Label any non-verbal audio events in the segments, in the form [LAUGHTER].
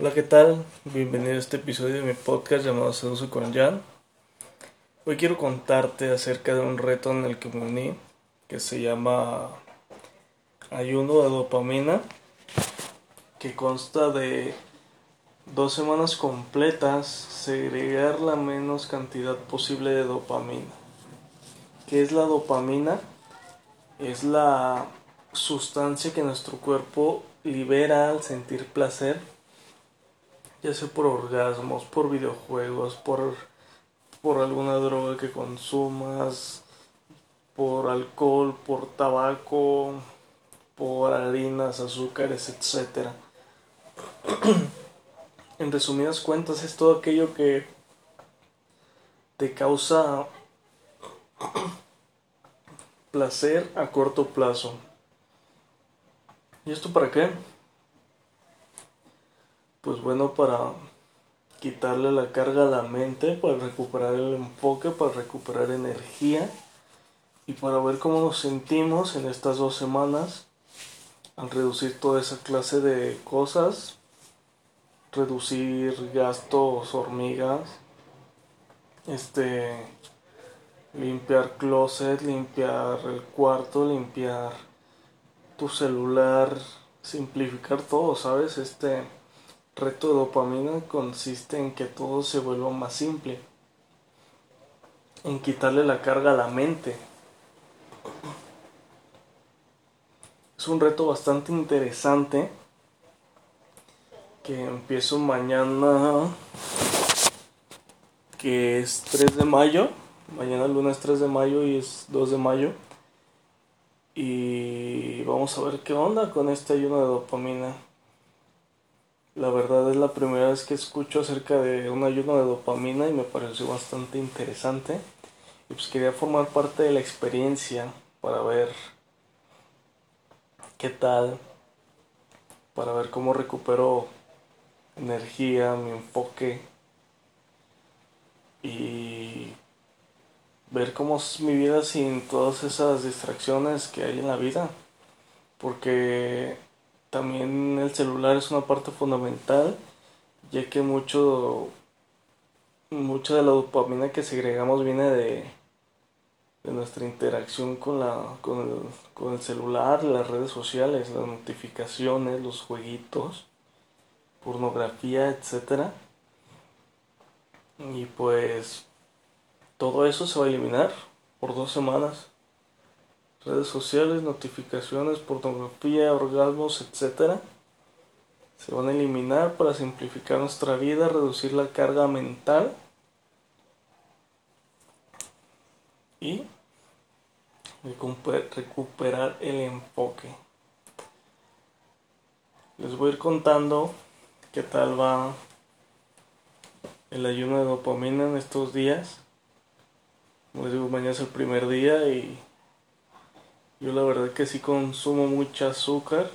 Hola, ¿qué tal? Bienvenido a este episodio de mi podcast llamado Seduce con Jan. Hoy quiero contarte acerca de un reto en el que me uní que se llama ayuno de dopamina que consta de dos semanas completas segregar la menos cantidad posible de dopamina. ¿Qué es la dopamina? Es la sustancia que nuestro cuerpo libera al sentir placer ya sea por orgasmos, por videojuegos, por, por alguna droga que consumas, por alcohol, por tabaco, por harinas, azúcares, etc. [CLEARS THROAT] en resumidas cuentas es todo aquello que te causa [CLEARS THROAT] placer a corto plazo. ¿Y esto para qué? Pues bueno, para quitarle la carga a la mente, para recuperar el enfoque, para recuperar energía y para ver cómo nos sentimos en estas dos semanas al reducir toda esa clase de cosas, reducir gastos hormigas, este limpiar closet, limpiar el cuarto, limpiar tu celular, simplificar todo, ¿sabes? Este reto de dopamina consiste en que todo se vuelva más simple, en quitarle la carga a la mente. Es un reto bastante interesante que empiezo mañana, que es 3 de mayo, mañana lunes 3 de mayo y es 2 de mayo. Y vamos a ver qué onda con este ayuno de dopamina. La verdad es la primera vez que escucho acerca de un ayuno de dopamina y me pareció bastante interesante. Y pues quería formar parte de la experiencia para ver qué tal, para ver cómo recupero energía, mi enfoque y ver cómo es mi vida sin todas esas distracciones que hay en la vida. Porque también el celular es una parte fundamental, ya que mucho, mucha de la dopamina que segregamos viene de, de nuestra interacción con, la, con, el, con el celular, las redes sociales, las notificaciones, los jueguitos, pornografía, etc. Y pues todo eso se va a eliminar por dos semanas redes sociales, notificaciones, pornografía, orgasmos, etc. Se van a eliminar para simplificar nuestra vida, reducir la carga mental y recuperar el enfoque. Les voy a ir contando qué tal va el ayuno de dopamina en estos días. Como les digo, mañana es el primer día y yo la verdad que sí consumo mucha azúcar.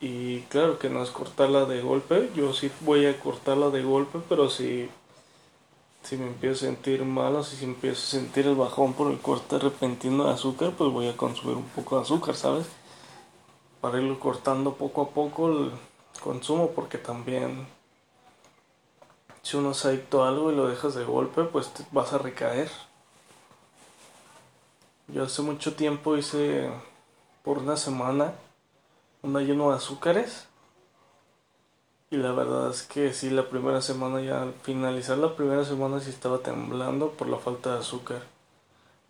Y claro que no es cortarla de golpe. Yo sí voy a cortarla de golpe, pero si, si me empiezo a sentir mal o si empiezo a sentir el bajón por el corte repentino de azúcar, pues voy a consumir un poco de azúcar, ¿sabes? Para irlo cortando poco a poco el consumo, porque también si uno se adicto algo y lo dejas de golpe, pues te vas a recaer. Yo hace mucho tiempo hice por una semana un ayuno de azúcares. Y la verdad es que sí, la primera semana ya al finalizar la primera semana sí estaba temblando por la falta de azúcar.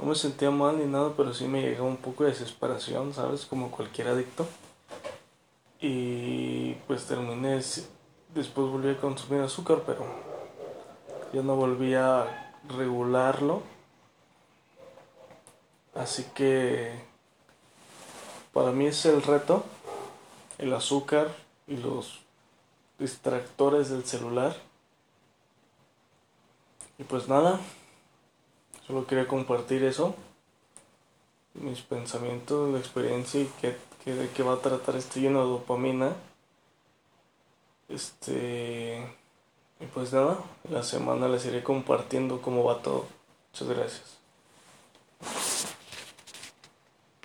No me sentía mal ni nada, pero sí me llegaba un poco de desesperación, ¿sabes? Como cualquier adicto. Y pues terminé, después volví a consumir azúcar, pero ya no volví a regularlo Así que para mí es el reto, el azúcar y los distractores del celular. Y pues nada, solo quería compartir eso, mis pensamientos, la experiencia y que, de qué va a tratar este lleno de dopamina. Este. Y pues nada, la semana les iré compartiendo cómo va todo. Muchas gracias.